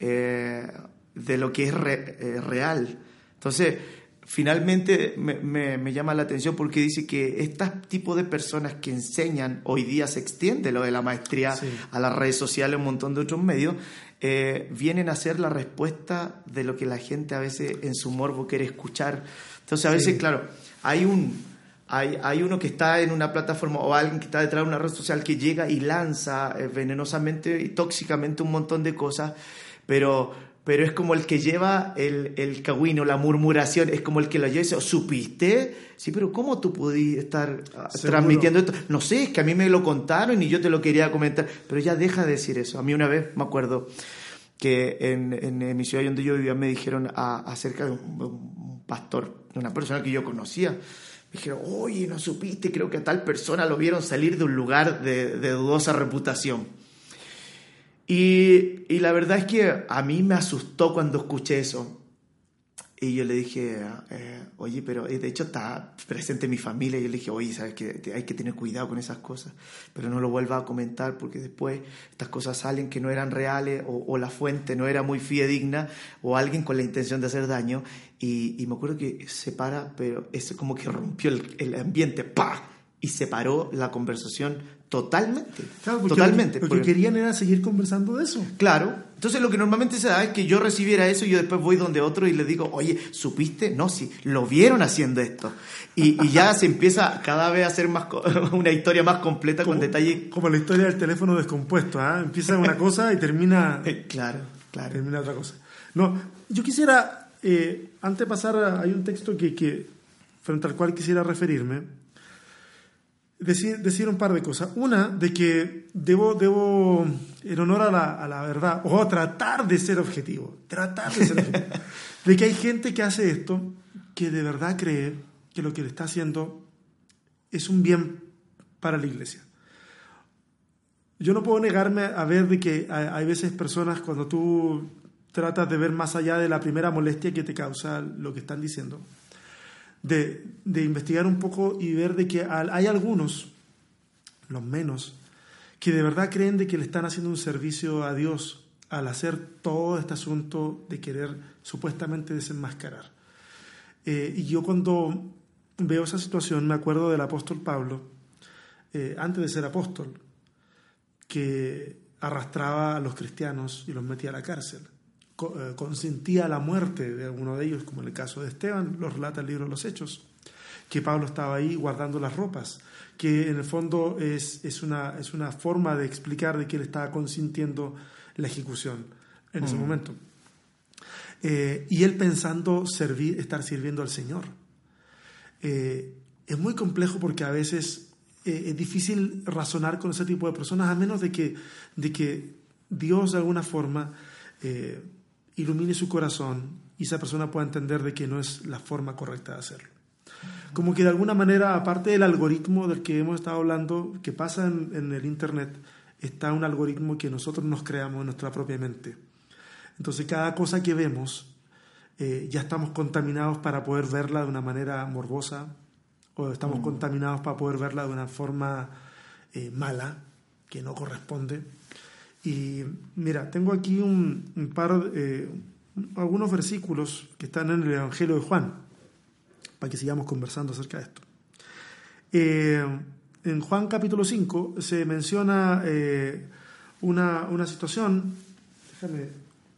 eh, de lo que es re, eh, real. Entonces, finalmente me, me, me, llama la atención porque dice que este tipo de personas que enseñan, hoy día se extiende lo de la maestría sí. a las redes sociales, un montón de otros medios, eh, vienen a ser la respuesta de lo que la gente a veces en su morbo quiere escuchar. Entonces a veces, sí. claro, hay un, hay, hay, uno que está en una plataforma o alguien que está detrás de una red social que llega y lanza eh, venenosamente y tóxicamente un montón de cosas, pero, pero es como el que lleva el, el cagüino, la murmuración, es como el que lo lleva y dice, ¿supiste? Sí, pero ¿cómo tú pudiste estar ah, Seguro. transmitiendo esto? No sé, es que a mí me lo contaron y yo te lo quería comentar, pero ya deja de decir eso. A mí una vez me acuerdo que en, en mi ciudad donde yo vivía me dijeron a, acerca de un, un pastor, una persona que yo conocía, dijeron, oye, no supiste, creo que a tal persona lo vieron salir de un lugar de, dudosa reputación. Y, y, la verdad es que a mí me asustó cuando escuché eso. Y yo le dije, eh, oye, pero eh, de hecho está presente mi familia. Y yo le dije, oye, sabes que hay que tener cuidado con esas cosas, pero no lo vuelva a comentar porque después estas cosas salen que no eran reales o, la fuente no era muy fidedigna o alguien con la intención de hacer daño. Y, me acuerdo que se para, pero es como que rompió el, el ambiente, ¡pah! y separó la conversación totalmente. totalmente. Lo, que querían era seguir conversando de eso. Claro. Entonces lo que normalmente se da es que yo recibiera eso y yo después voy donde otro y le digo, oye, ¿supiste? No, sí, lo vieron haciendo esto. Y, ya se empieza cada vez a hacer más una historia más completa con detalle. Como la historia del teléfono descompuesto, ¿ah? Empieza una cosa y termina... claro, claro. Termina otra cosa. No, yo quisiera, eh, antes de pasar, hay un texto que, que, frente al cual quisiera referirme decir, decir un par de cosas. Una, de que debo, debo en honor a la, a la verdad, o tratar de ser objetivo, tratar de ser objetivo, de que hay gente que hace esto, que de verdad cree que lo que le está haciendo es un bien para la iglesia. Yo no puedo negarme a ver de que hay veces personas cuando tú tratas de ver más allá de la primera molestia que te causa lo que están diciendo, de, investigar un poco y ver de que hay algunos, los menos, que de verdad creen de que le están haciendo un servicio a Dios al hacer todo este asunto de querer supuestamente desenmascarar. Eh, y yo cuando veo esa situación me acuerdo del apóstol Pablo, eh, antes de ser apóstol, que arrastraba a los cristianos y los metía a la cárcel. Eh, consentía la muerte de alguno de ellos, como en el caso de Esteban, lo relata el libro de los Hechos, que Pablo estaba ahí guardando las ropas, que en el fondo es, es, una, es una forma de explicar de que él estaba consintiendo la ejecución en ese mm. momento. Eh, y él pensando servir, estar sirviendo al Señor. Eh, es muy complejo porque a veces es difícil razonar con ese tipo de personas a menos de que, de que Dios de alguna forma ilumine su corazón y esa persona pueda entender de que no es la forma correcta de hacerlo. Como que de alguna manera, aparte del algoritmo del que hemos estado hablando, que pasa en, el Internet, está un algoritmo que nosotros nos creamos en nuestra propia mente. Entonces cada cosa que vemos eh, ya estamos contaminados para poder verla de una manera morbosa o estamos mm. contaminados para poder verla de una forma eh, mala que no corresponde. Y mira, tengo aquí un, par, eh, algunos versículos que están en el Evangelio de Juan, para que sigamos conversando acerca de esto. Eh, en Juan capítulo 5 se menciona eh, una, una, situación, déjame,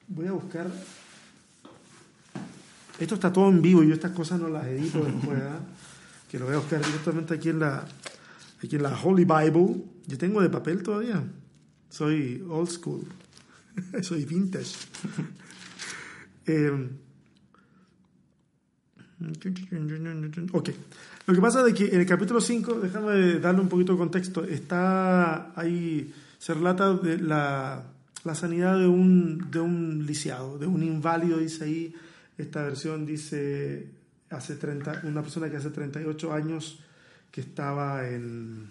voy a buscar, esto está todo en vivo yo estas cosas no las edito después, ¿ah? que lo voy a buscar directamente aquí en la, aquí en la Holy Bible, yo tengo de papel todavía. Soy old school. Soy vintage. eh, ok. Lo que pasa es que en el capítulo 5, déjame darle un poquito de contexto, está ahí, se relata de la, la sanidad de un, de un lisiado, de un inválido, dice ahí, esta versión dice, hace 30, una persona que hace 38 años que estaba en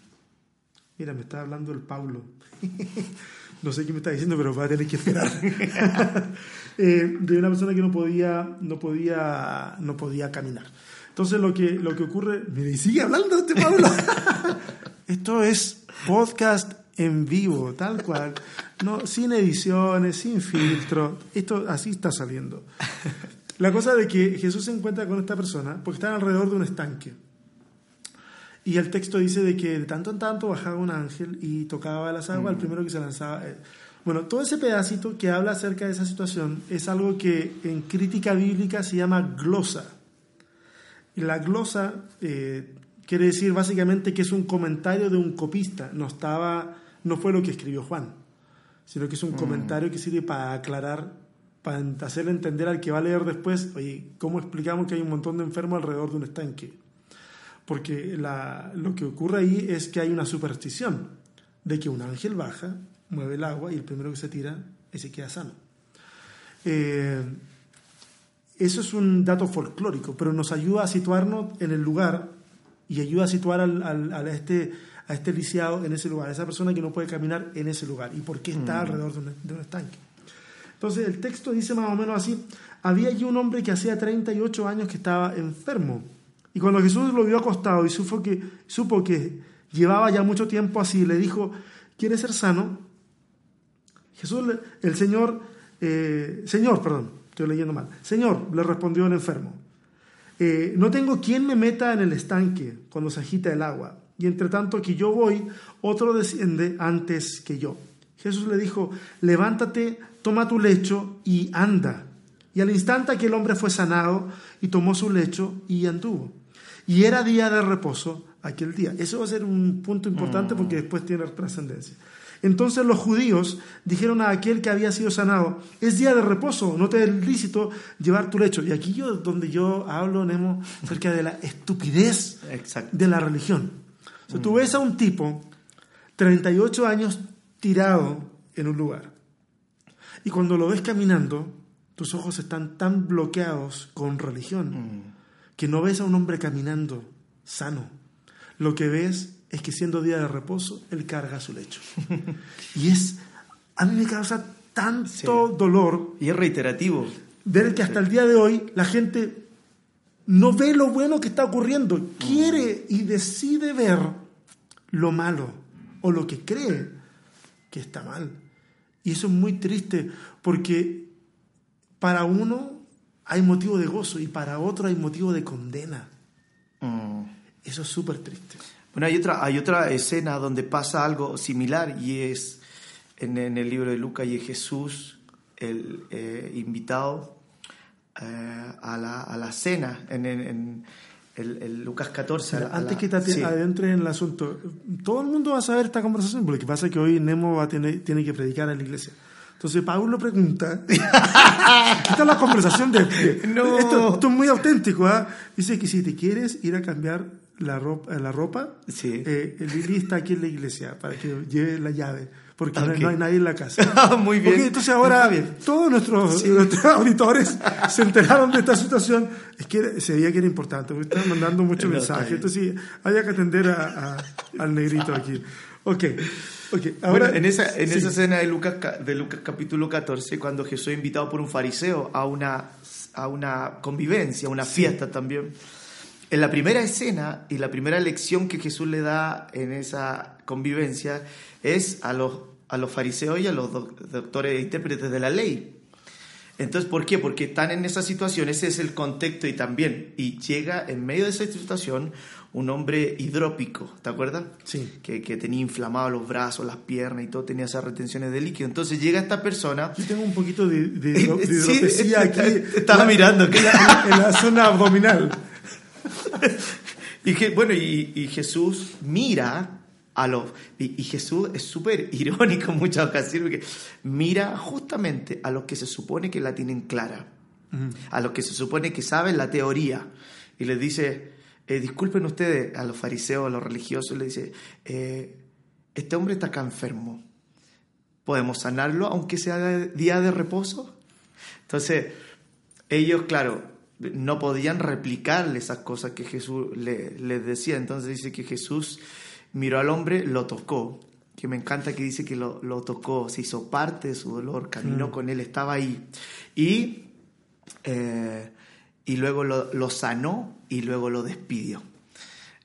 Mira, me está hablando el Pablo. no sé qué me está diciendo, pero va a tener que esperar. Eh, de una persona que no podía, no podía, no podía caminar. Entonces lo que, lo que ocurre, mire, sigue hablando este Pablo. Esto es podcast en vivo, tal cual. No, sin ediciones, sin filtro. Esto así está saliendo. La cosa de que Jesús se encuentra con esta persona porque están alrededor de un estanque. Y el texto dice de que de tanto en tanto bajaba un ángel y tocaba las aguas, el mm. primero que se lanzaba. Eh, bueno, todo ese pedacito que habla acerca de esa situación es algo que en crítica bíblica se llama glosa. Y la glosa eh, quiere decir básicamente que es un comentario de un copista, no, estaba, no fue lo que escribió Juan, sino que es un mm. comentario que sirve para aclarar, para hacerle entender al que va a leer después, oye, ¿cómo explicamos que hay un montón de enfermos alrededor de un estanque? Porque lo que ocurre ahí es que hay una superstición de que un ángel baja, mueve el agua y el primero que se tira, ese queda sano. Eh, eso es un dato folclórico, pero nos ayuda a situarnos en el lugar y ayuda a situar al, a, este, a este lisiado en ese lugar, a esa persona que no puede caminar en ese lugar y por qué está mm. alrededor de un, estanque. Entonces el texto dice más o menos así, había allí un hombre que hacía 38 años que estaba enfermo. Y cuando Jesús lo vio acostado y supo que, supo que llevaba ya mucho tiempo así, le dijo, ¿quieres ser sano? Jesús, el Señor, eh, Señor, perdón, estoy leyendo mal. Señor, le respondió el enfermo, eh, no tengo quien me meta en el estanque cuando se agita el agua. Y entre tanto que yo voy, otro desciende antes que yo. Jesús le dijo, levántate, toma tu lecho y anda. Y al instante que el hombre fue sanado y tomó su lecho y anduvo. Y era día de reposo aquel día. Eso va a ser un punto importante porque mm. después tiene trascendencia. Entonces los judíos dijeron a aquel que había sido sanado, es día de reposo, no te es lícito llevar tu lecho. Y aquí yo donde yo hablo, Nemo, acerca de la estupidez de la religión. O tú ves a un tipo, 38 años tirado en un lugar, y cuando lo ves caminando, tus ojos están tan bloqueados con religión mm. Que no ves a un hombre caminando sano. Lo que ves es que siendo día de reposo, Él carga su lecho. y es, a mí me causa tanto dolor. Y es reiterativo. Ver que hasta el día de hoy la gente no ve lo bueno que está ocurriendo, quiere y decide ver lo malo o lo que cree que está mal. Y eso es muy triste porque para uno hay motivo de gozo y para otro hay motivo de condena. Mm. Eso es súper triste. Bueno, hay otra, hay otra escena donde pasa algo similar y es en, el libro de Lucas y es Jesús, el eh, invitado eh, a, la, a, la, cena en, en, el, Lucas 14. antes que te adentres en el asunto, todo el mundo va a saber esta conversación, porque lo que pasa es que hoy Nemo va a tener, tiene que predicar en la iglesia. Entonces Pablo pregunta, esta es la conversación de... Esto, esto, es muy auténtico, ¿ah? Dice que si te quieres ir a cambiar la ropa, la ropa sí. eh, Lili está aquí en la iglesia para que lleve la llave, porque no, hay nadie en la casa. Ah, muy bien. entonces ahora bien. todos nuestros, auditores se enteraron de esta situación. Es que se veía que era importante, porque estaban mandando muchos mensajes. Entonces sí, había que atender a, al negrito aquí. Ok. Okay, ahora, en esa, en esa escena de Lucas, de Lucas capítulo 14, cuando Jesús es invitado por un fariseo a una, a una convivencia, a una fiesta también, en la primera escena y la primera lección que Jesús le da en esa convivencia es a los, a los fariseos y a los doctores e intérpretes de la ley. Entonces, ¿por qué? Porque están en esa situación, ese es el contexto y también, y llega en medio de esa situación un hombre hidrópico, ¿te acuerdas? Sí. Que, que, tenía inflamados los brazos, las piernas y todo, tenía esas retenciones de líquido. Entonces llega esta persona... Yo tengo un poquito de, de, aquí. Estaba mirando. En en la zona abdominal. y bueno, y, Jesús mira a los... Y, Jesús es súper irónico en muchas ocasiones, porque mira justamente a los que se supone que la tienen clara, a los que se supone que saben la teoría, y les dice, eh, disculpen ustedes, a los fariseos, a los religiosos, le dice, eh, este hombre está acá enfermo, ¿podemos sanarlo aunque sea día de reposo? Entonces, ellos, claro, no podían replicarle esas cosas que Jesús les decía. Entonces dice que Jesús miró al hombre, lo tocó, que me encanta que dice que lo, tocó, se hizo parte de su dolor, caminó mm. con él, estaba ahí. Y, eh, y luego lo sanó y luego lo despidió.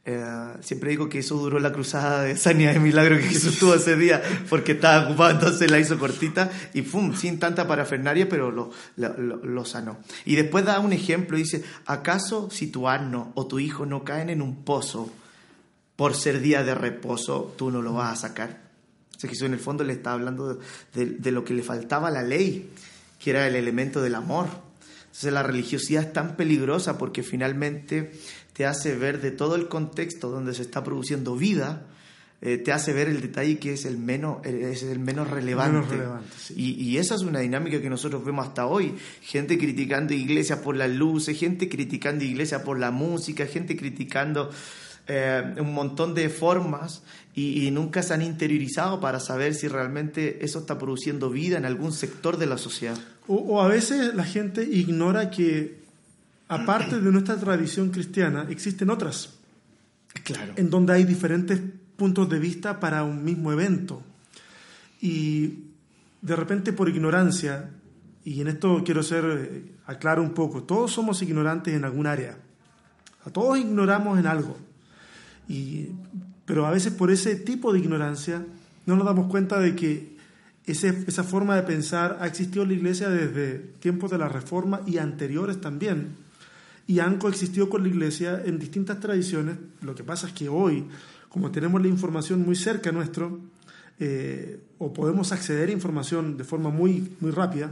Eh, siempre digo que eso duró la cruzada de sanidad de milagro que Jesús tuvo ese día, porque estaba ocupado, entonces la hizo cortita y ¡pum! sin tanta parafernaria, pero lo, sanó. Y después da un ejemplo, dice, ¿acaso si tu asno o tu hijo no caen en un pozo por ser día de reposo, tú no lo vas a sacar? O sea, Jesús en el fondo le está hablando de, de lo que le faltaba a la ley, que era el elemento del amor. Entonces la religiosidad es tan peligrosa porque finalmente te hace ver de todo el contexto donde se está produciendo vida, eh, te hace ver el detalle que es el menos, es el menos relevante. y, esa es una dinámica que nosotros vemos hasta hoy. Gente criticando iglesias por las luces, gente criticando iglesias por la música, gente criticando eh, un montón de formas y, nunca se han interiorizado para saber si realmente eso está produciendo vida en algún sector de la sociedad. O a veces la gente ignora que aparte de nuestra tradición cristiana, existen otras. Claro. En donde hay diferentes puntos de vista para un mismo evento. Y de repente por ignorancia y en esto quiero ser, eh, aclaro un poco, todos somos ignorantes en algún área. A todos ignoramos en algo. Y, pero a veces por ese tipo de ignorancia no nos damos cuenta de que ese, esa forma de pensar ha existido en la iglesia desde tiempos de la Reforma y anteriores también. Y han coexistido con la iglesia en distintas tradiciones. Lo que pasa es que hoy, como tenemos la información muy cerca nuestro, eh, o podemos acceder a información de forma muy, muy rápida,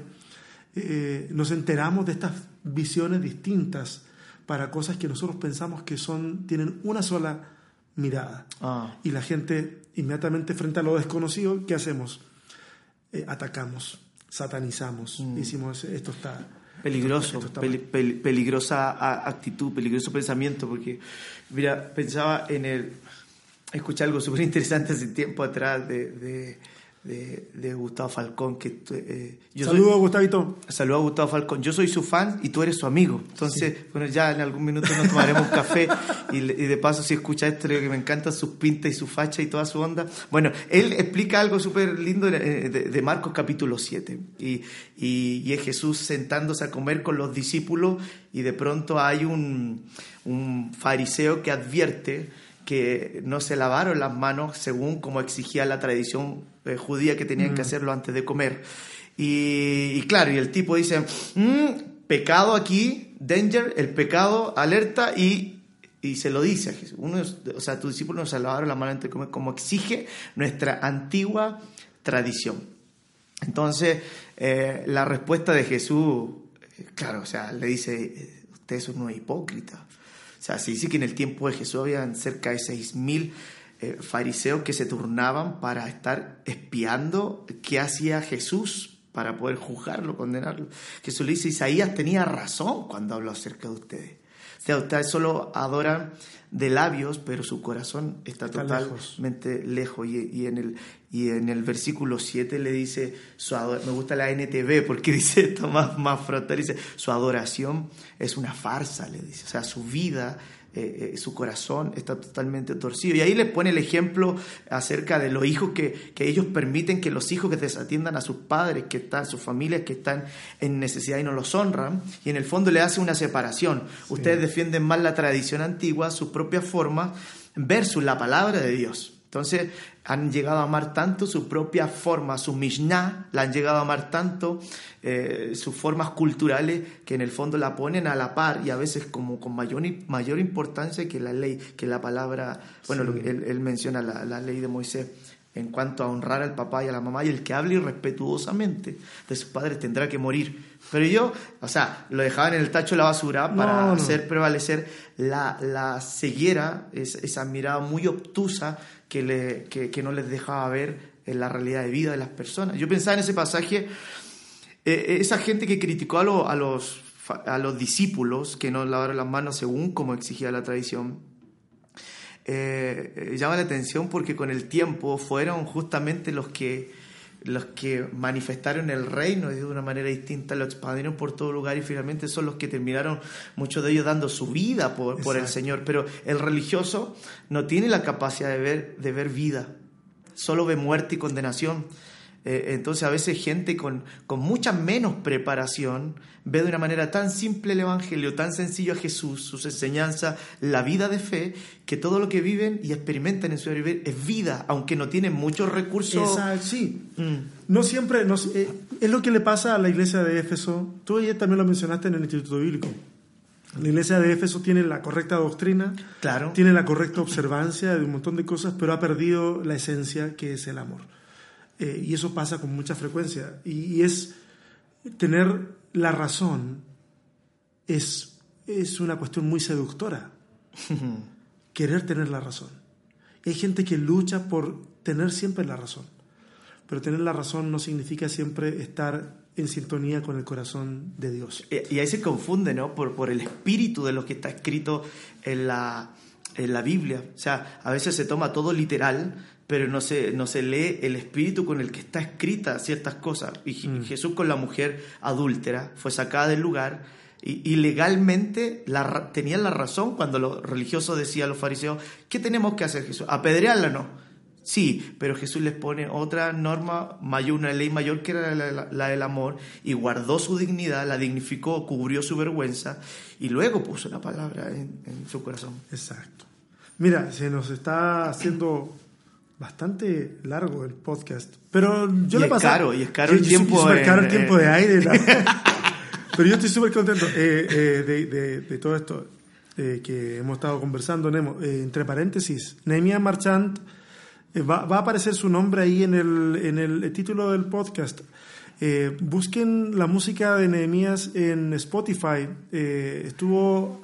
eh, nos enteramos de estas visiones distintas para cosas que nosotros pensamos que son, tienen una sola mirada. Ah. Y la gente, inmediatamente frente a lo desconocido, ¿qué hacemos? Eh, atacamos, satanizamos, Mm. decimos, esto está... Peligroso, esto está peli- mal". pel- peligrosa actitud, peligroso pensamiento, porque, mira, pensaba en el. Escuché algo súper interesante hace tiempo atrás de, de, de- de Gustavo Falcón. Que, eh, yo soy- Saludos, Gustavito. Saludo a Gustavo Falcón. Yo soy su fan y tú eres su amigo. Entonces, bueno, ya en algún minuto nos tomaremos un café y, de paso, si escucha esto, le digo que me encantan sus pintas y su facha y toda su onda. Bueno, él explica algo súper lindo de, de- de Marcos capítulo 7. Y, y- y es Jesús sentándose a comer con los discípulos y de pronto hay un, un fariseo que advierte que no se lavaron las manos según como exigía la tradición eh, judía que tenían que hacerlo antes de comer. Y, y claro, y el tipo dice, "Mm, pecado aquí, danger, el pecado, alerta, y, y se lo dice a Jesús. Uno, o sea, tus discípulos no se lavaron las manos antes de comer, como exige nuestra antigua tradición. Entonces, eh, la respuesta de Jesús, eh, claro, o sea, le dice, ustedes son unos hipócritas. Sea, se dice que en el tiempo de Jesús habían cerca de 6.000 eh, fariseos que se turnaban para estar espiando qué hacía Jesús para poder juzgarlo, condenarlo. Jesús le dice, Isaías tenía razón cuando habló acerca de ustedes. O sea, ustedes solo adoran de labios, pero su corazón está, Está totalmente lejos. y, y en el y en el versículo 7 le dice su ador- me gusta la NTV porque dice esto más más frontal dice su adoración es una farsa le dice o sea su vida eh, eh, su corazón está totalmente torcido. Y ahí le pone el ejemplo acerca de los hijos que, que ellos permiten que los hijos que desatiendan a sus padres que están sus familias que están en necesidad y no los honran y en el fondo le hace una separación. Ustedes defienden más la tradición antigua sus propias formas versus la palabra de Dios. Entonces han llegado a amar tanto su propia forma, su Mishnah, la han llegado a amar tanto eh, sus formas culturales que en el fondo la ponen a la par y a veces como con mayor, mayor importancia que la ley, que la palabra, bueno, que él, él menciona la, la ley de Moisés en cuanto a honrar al papá y a la mamá y el que hable irrespetuosamente de sus padres tendrá que morir. Pero yo, o sea, lo dejaban en el tacho de la basura para No, no. hacer prevalecer la, la ceguera, es- esa mirada muy obtusa que, no les dejaba ver en la realidad de vida de las personas. Yo pensaba en ese pasaje, eh, esa gente que criticó a, lo- a los, discípulos que no lavaron las manos según como exigía la tradición, eh, eh, llama la atención porque con el tiempo fueron justamente los que los que manifestaron el reino de una manera distinta, lo expandieron por todo lugar y finalmente son los que terminaron, muchos de ellos dando su vida por, por el. Señor. Pero el religioso no tiene la capacidad de ver, de ver vida, solo ve muerte y condenación. Eh, entonces a veces gente con, con mucha menos preparación ve de una manera tan simple el Evangelio, tan sencillo a Jesús, sus enseñanzas, la vida de fe, que todo lo que viven y experimentan en su vivir es vida, aunque no tienen muchos recursos. Esa- sí, Mm, no siempre, no, eh, es lo que le pasa a la iglesia de Éfeso. Tú ayer también lo mencionaste en el Instituto Bíblico. La iglesia de Éfeso tiene la correcta doctrina, claro. tiene la correcta observancia de un montón de cosas, pero ha perdido la esencia que es el amor. Eh, y eso pasa con mucha frecuencia. Y, y es tener la razón es, es una cuestión muy seductora. Querer tener la razón. Hay gente que lucha por tener siempre la razón. Pero tener la razón no significa siempre estar en sintonía con el corazón de Dios. Y y ahí se confunde, ¿no? Por, por el espíritu de lo que está escrito en la, en la Biblia. O sea, a veces se toma todo literal, pero no se, no se lee el espíritu con el que está escrita ciertas cosas. Y Mm. Jesús con la mujer adúltera fue sacada del lugar y, y legalmente la, tenían la razón cuando los religiosos decían a los fariseos, ¿qué tenemos que hacer Jesús? Apedrearla no. Sí, pero Jesús les pone otra norma mayor, una ley mayor que era la, la, del amor, y guardó su dignidad, la dignificó, cubrió su vergüenza, y luego puso la palabra en, en su corazón. Exacto. Mira, se nos está haciendo bastante largo el podcast, pero yo y es pasé. caro, y es caro el tiempo. Es caro el tiempo de en- aire. pero yo estoy súper contento eh, eh, de, de- de todo esto eh, que hemos estado conversando. Nemo. Eh, entre paréntesis, Nehemiah Marchand, eh, va, va a aparecer su nombre ahí en el, en el título del podcast. Eh, busquen la música de Nehemías en Spotify. Eh, estuvo,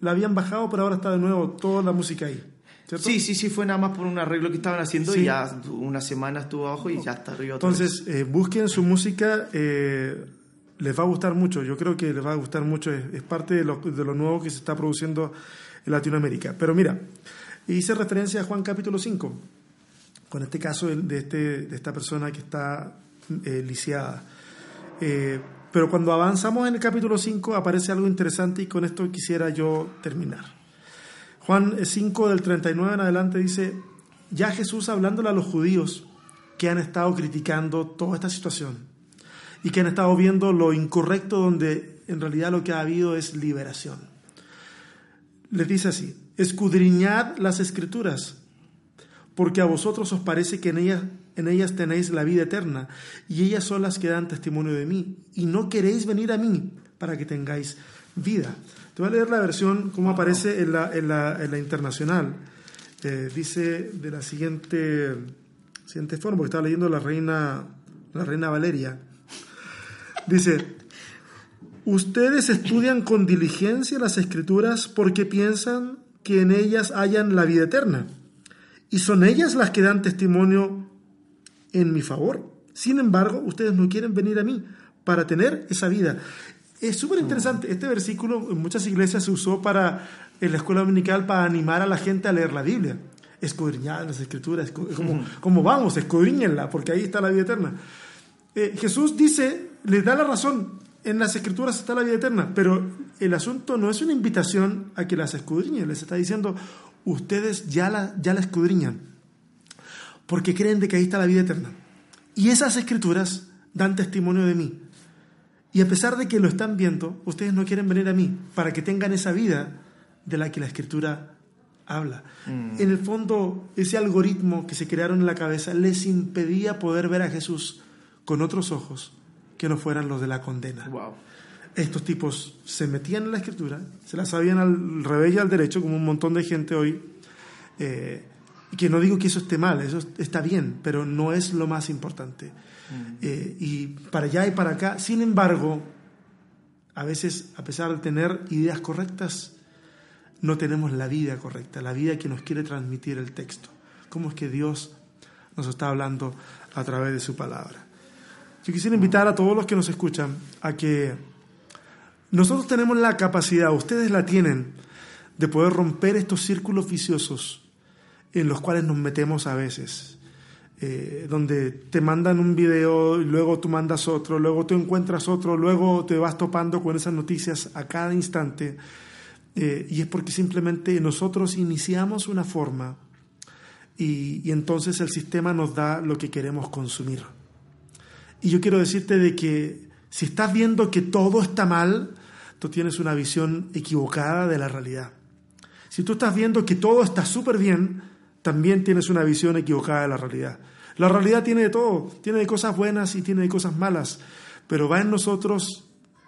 la habían bajado, pero ahora está de nuevo toda la música ahí. ¿Cierto? Sí, sí, sí, fue nada más por un arreglo que estaban haciendo Sí. y ya una semana estuvo abajo y ya está arriba. otra vez. Entonces, eh, busquen su música, eh, les va a gustar mucho, yo creo que les va a gustar mucho, es, es parte de lo, de lo nuevo que se está produciendo en Latinoamérica. Pero mira, hice referencia a Juan capítulo 5, con este caso de, de este, de esta persona que está eh, lisiada. Eh, pero cuando avanzamos en el capítulo 5 aparece algo interesante y con esto quisiera yo terminar. Juan 5 del 39 en adelante dice, ya Jesús hablándole a los judíos que han estado criticando toda esta situación y que han estado viendo lo incorrecto donde en realidad lo que ha habido es liberación. Les dice así, escudriñad las escrituras, porque a vosotros os parece que en ellas, en ellas tenéis la vida eterna, y ellas son las que dan testimonio de mí, y no queréis venir a mí para que tengáis vida. Te voy a leer la versión como aparece en la, internacional. Eh, dice de la siguiente, siguiente forma, porque estaba leyendo la reina, la reina Valeria. Dice, ustedes estudian con diligencia las escrituras porque piensan que en ellas hayan la vida eterna. Y son ellas las que dan testimonio en mi favor. Sin embargo, ustedes no quieren venir a mí para tener esa vida. Es súper interesante. Este versículo en muchas iglesias se usó para, en la escuela dominical para animar a la gente a leer la Biblia. Escudriñar las escrituras, como, como vamos, escudriñenla, porque ahí está la vida eterna. Eh, Jesús dice, les da la razón, en las escrituras está la vida eterna, pero el asunto no es una invitación a que las escudriñen, les está diciendo, ustedes ya la, ya la escudriñan, porque creen de que ahí está la vida eterna. Y esas escrituras dan testimonio de mí. Y a pesar de que lo están viendo, ustedes no quieren venir a mí para que tengan esa vida de la que la escritura habla. En el fondo, ese algoritmo que se crearon en la cabeza les impedía poder ver a Jesús con otros ojos que no fueran los de la condena. Wow. Estos tipos se metían en la escritura, se la sabían al revés y al derecho, como un montón de gente hoy. eh, que no digo que eso esté mal, eso está bien, pero no es lo más importante. Eh, y para allá y para acá, sin embargo, a veces, a pesar de tener ideas correctas, no tenemos la vida correcta, la vida que nos quiere transmitir el texto. ¿Cómo es que Dios nos está hablando a través de su palabra? Yo quisiera invitar a todos los que nos escuchan a que nosotros tenemos la capacidad, ustedes la tienen, de poder romper estos círculos viciosos en los cuales nos metemos a veces. Eh, donde te mandan un video y luego tú mandas otro, luego tú encuentras otro, luego te vas topando con esas noticias a cada instante. Eh, y es porque simplemente nosotros iniciamos una forma y, entonces el sistema nos da lo que queremos consumir. Y yo quiero decirte de que si estás viendo que todo está mal, tú tienes una visión equivocada de la realidad. Si tú estás viendo que todo está súper bien, también tienes una visión equivocada de la realidad. La realidad tiene de todo, tiene de cosas buenas y tiene de cosas malas, pero va en nosotros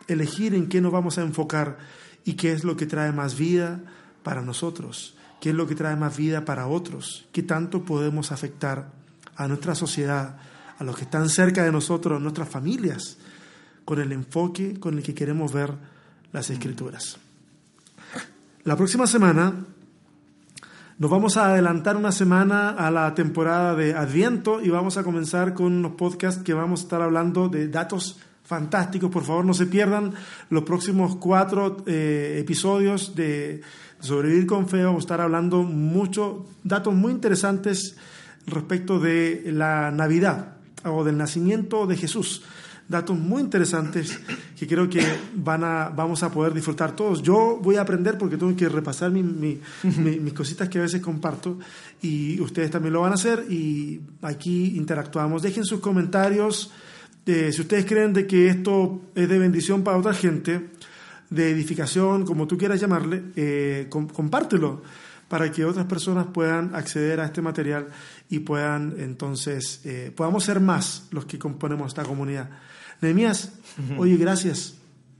elegir en qué nos vamos a enfocar y qué es lo que trae más vida para nosotros, qué es lo que trae más vida para otros, qué tanto podemos afectar a nuestra sociedad, a los que están cerca de nosotros, nuestras familias, con el enfoque con el que queremos ver las escrituras. La próxima semana nos vamos a adelantar una semana a la temporada de Adviento y vamos a comenzar con unos podcasts que vamos a estar hablando de datos fantásticos. Por favor, no se pierdan los próximos cuatro eh, episodios de Sobrevivir con Fe. Vamos a estar hablando mucho, datos muy interesantes respecto de la Navidad o del nacimiento de Jesús. Datos muy interesantes que creo que van a, vamos a poder disfrutar todos. Yo voy a aprender porque tengo que repasar mi, mi, mis cositas que a veces comparto y ustedes también lo van a hacer y aquí interactuamos. Dejen sus comentarios. Eh, si ustedes creen de que esto es de bendición para otra gente, de edificación, como tú quieras llamarle, eh, compártelo para que otras personas puedan acceder a este material y puedan entonces, eh, podamos ser más los que componemos esta comunidad. Nehemías, oye, gracias.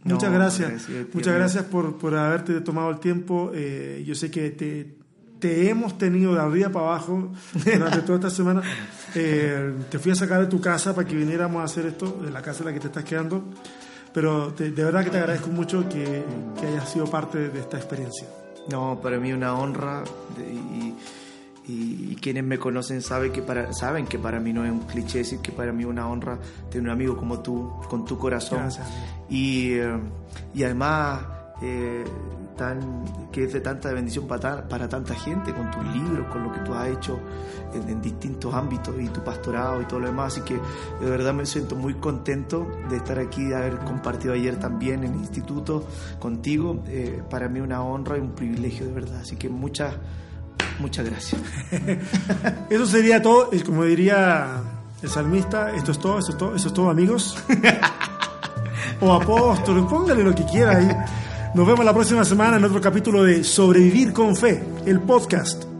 Muchas gracias. Muchas gracias por, por, haberte tomado el tiempo. Eh, yo sé que te, te, hemos tenido de arriba para abajo durante toda esta semana. Eh, te fui a sacar de tu casa para que viniéramos a hacer esto, de la casa en la que te estás quedando. Pero de verdad que te agradezco mucho que, que hayas sido parte de esta experiencia. No, para mí una honra y, quienes me conocen saben que, para, saben que para mí no es un cliché decir que para mí es una honra tener un amigo como tú, con tu corazón. Y, eh, y además eh, tan, que es de tanta bendición para, para tanta gente, con tus libros, con lo que tú has hecho en, distintos ámbitos y tu pastorado y todo lo demás. Así que de verdad me siento muy contento de estar aquí, de haber compartido ayer también en el instituto contigo. Eh, para mí una honra y un privilegio de verdad. Así que muchas, muchas gracias. Eso sería todo, como diría el salmista, esto es todo, eso es todo, eso es todo amigos. o apóstoles, póngale lo que quiera ahí. Nos vemos la próxima semana en otro capítulo de Sobrevivir con Fe, el podcast.